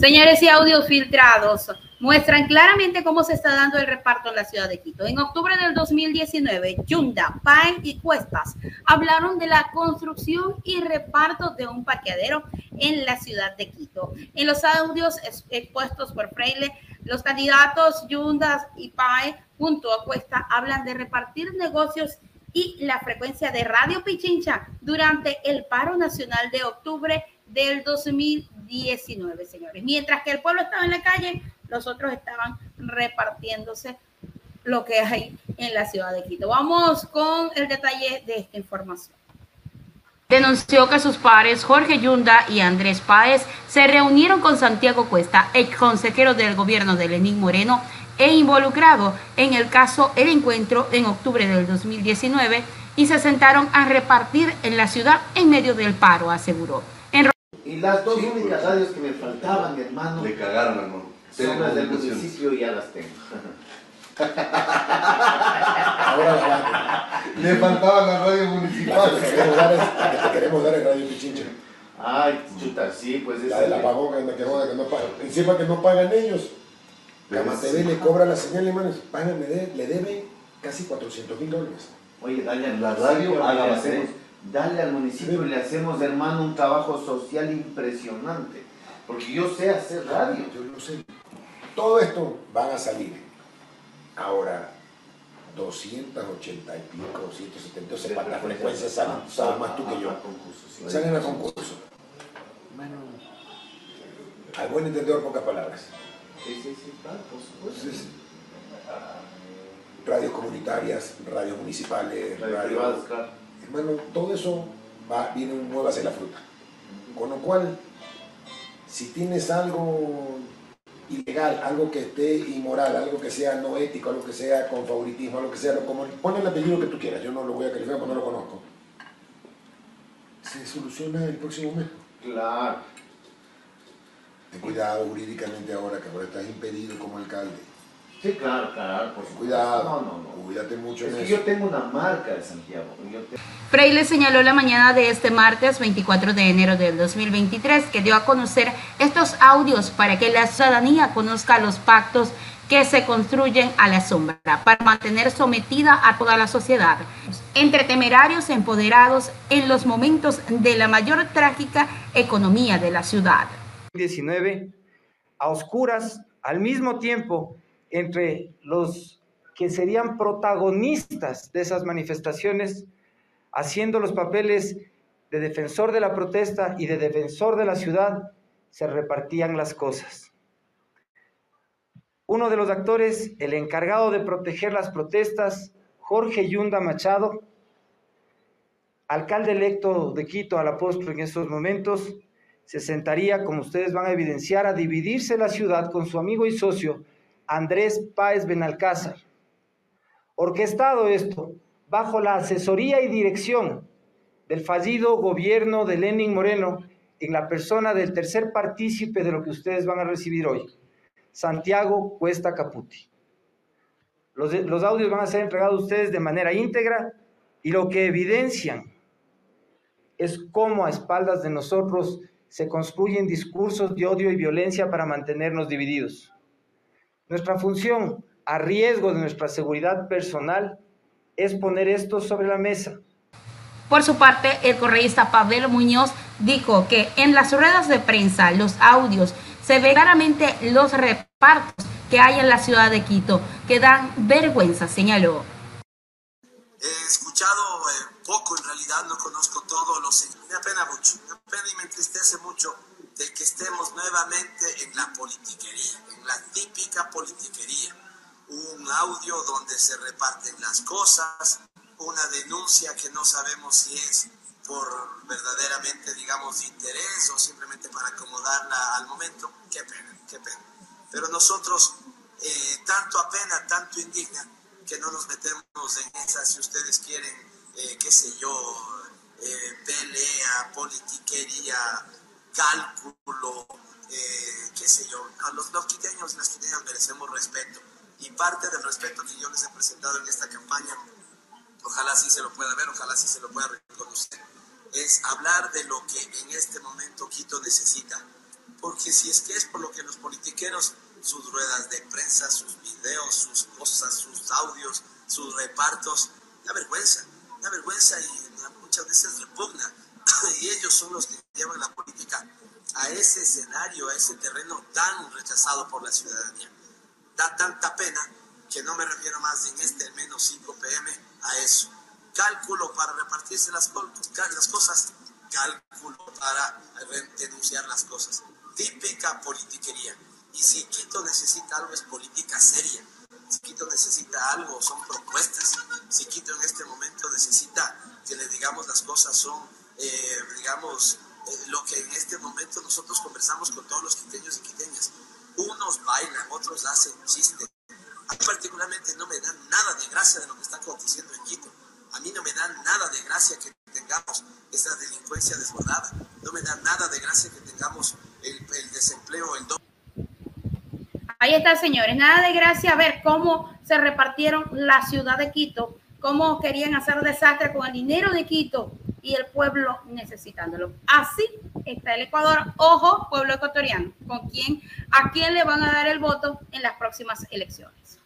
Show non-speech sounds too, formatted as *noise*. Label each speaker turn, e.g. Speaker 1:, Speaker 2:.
Speaker 1: Señores, y audios filtrados muestran claramente cómo se está dando el reparto en la ciudad de Quito. En octubre del 2019, Yunda, Paen y Cuestas hablaron de la construcción y reparto de un parqueadero en la ciudad de Quito. En los audios expuestos por Freile, los candidatos Yunda y Paen junto a Cuesta hablan de repartir negocios y la frecuencia de Radio Pichincha durante el paro nacional de octubre del 2019, señores. Mientras que el pueblo estaba en la calle, los otros estaban repartiéndose lo que hay en la ciudad de Quito. Vamos con el detalle de esta información.
Speaker 2: Denunció que sus padres Jorge Yunda y Andrés Páez se reunieron con Santiago Cuesta, ex consejero del gobierno de Lenín Moreno e involucrado en el caso El Encuentro en octubre del 2019 y se sentaron a repartir en la ciudad en medio del paro, aseguró.
Speaker 3: Las dos únicas radios que me faltaban, hermano.
Speaker 4: Le cagaron, hermano.
Speaker 3: Son las del municipio y ya las tengo.
Speaker 4: Ahora la Le faltaban las radios municipales.
Speaker 5: que queremos dar, es, que queremos dar en Radio Pichincha.
Speaker 3: Ay, chuta, sí, pues es.
Speaker 5: La del apagón, que, que, que no pagan. Encima que no pagan ellos. Cama TV le cobra la señal, hermanos. Pagan, le debe casi 400 mil dólares.
Speaker 3: Oye, dale la radio, haga dale al municipio y le hacemos, hermano, un trabajo social impresionante. Porque yo sé hacer radio.
Speaker 5: Yo lo sé. Todo esto van a salir. Ahora, 280 y pico, 170, o sea, las frecuencias salen, sabes más tú que yo. Salen a concurso. Bueno, al buen entendedor, pocas palabras.
Speaker 3: Sí, sí, sí, claro, por supuesto.
Speaker 5: radios comunitarias, radios municipales,
Speaker 3: radios privadas, claro
Speaker 5: bueno, todo eso va, viene nuevo hacia la fruta. Con lo cual, si tienes algo ilegal, algo que esté inmoral, algo que sea no ético, algo que sea con favoritismo, algo que sea, como, pon el apellido que tú quieras, yo no lo voy a calificar porque no lo conozco. Se soluciona el próximo mes.
Speaker 3: Claro.
Speaker 5: Ten cuidado jurídicamente ahora, que ahora estás impedido como alcalde
Speaker 3: Sí, claro, claro, por
Speaker 5: Cuidado. No, no, no. Cuídate mucho
Speaker 3: es que yo tengo una marca de Santiago.
Speaker 2: Freire señaló la mañana de este martes 24 de enero del 2023 que dio a conocer estos audios para que la ciudadanía conozca los pactos que se construyen a la sombra para mantener sometida a toda la sociedad, entre temerarios empoderados en los momentos de la mayor trágica economía de la ciudad.
Speaker 6: 19 a oscuras al mismo tiempo entre los que serían protagonistas de esas manifestaciones, haciendo los papeles de defensor de la protesta y de defensor de la ciudad, se repartían las cosas. Uno de los actores, el encargado de proteger las protestas, Jorge Yunda Machado, alcalde electo de Quito al apóstol en estos momentos, se sentaría, como ustedes van a evidenciar, a dividirse la ciudad con su amigo y socio, Andrés Páez Benalcázar. Orquestado esto bajo la asesoría y dirección del fallido gobierno de Lenin Moreno en la persona del tercer partícipe de lo que ustedes van a recibir hoy, Santiago Cuesta Caputi. Los, los audios van a ser entregados a ustedes de manera íntegra y lo que evidencian es cómo a espaldas de nosotros se construyen discursos de odio y violencia para mantenernos divididos. Nuestra función, a riesgo de nuestra seguridad personal, es poner esto sobre la mesa.
Speaker 2: Por su parte, el correísta Pavel Muñoz dijo que en las ruedas de prensa, los audios, se ve claramente los repartos que hay en la ciudad de Quito, que dan vergüenza, señaló.
Speaker 7: He escuchado eh, poco, en realidad no conozco todos los... Me apena mucho, me apena y me entristece mucho de que estemos nuevamente en la politiquería, en la típica politiquería. Un audio donde se reparten las cosas, una denuncia que no sabemos si es por verdaderamente, digamos, interés o simplemente para acomodarla al momento. Qué pena, qué pena. Pero nosotros, eh, tanto apena, tanto indigna, que no nos metemos en esa, si ustedes quieren, eh, qué sé yo, eh, pelea, politiquería, cálculo, eh, qué sé yo. A los, los quiteños y las quiteñas merecemos respeto. Y parte del respeto que yo les he presentado en esta campaña, ojalá sí se lo pueda ver, ojalá sí se lo pueda reconocer, es hablar de lo que en este momento Quito necesita. porque si es que es por lo que los politiqueros, sus ruedas de prensa, sus videos, sus cosas, sus audios, sus repartos, la vergüenza, la vergüenza y muchas veces repugna. *laughs* y ellos son los que llevan la política a ese escenario, a ese terreno tan rechazado por la ciudadanía. Da tanta pena que no me refiero más en este menos 5 pm a eso. Cálculo para repartirse las, las cosas, cálculo para denunciar las cosas. Típica politiquería. Y si Quito necesita algo es política seria. Si Quito necesita algo son propuestas. Si Quito en este momento necesita que le digamos las cosas son, eh, digamos, eh, lo que en este momento nosotros conversamos con todos los quiteños y quiteñas. Unos bailan, otros hacen chistes. A mí particularmente no me da nada de gracia de lo que está aconteciendo en Quito. A mí no me da nada de gracia que tengamos esa delincuencia desbordada. No me da nada de gracia que tengamos el, el desempleo, el doble.
Speaker 1: Ahí está, señores. Nada de gracia ver cómo se repartieron la ciudad de Quito, cómo querían hacer desastre con el dinero de Quito y el pueblo necesitándolo. Así está el Ecuador. Ojo, pueblo ecuatoriano, con quién, a quién le van a dar el voto en las próximas elecciones.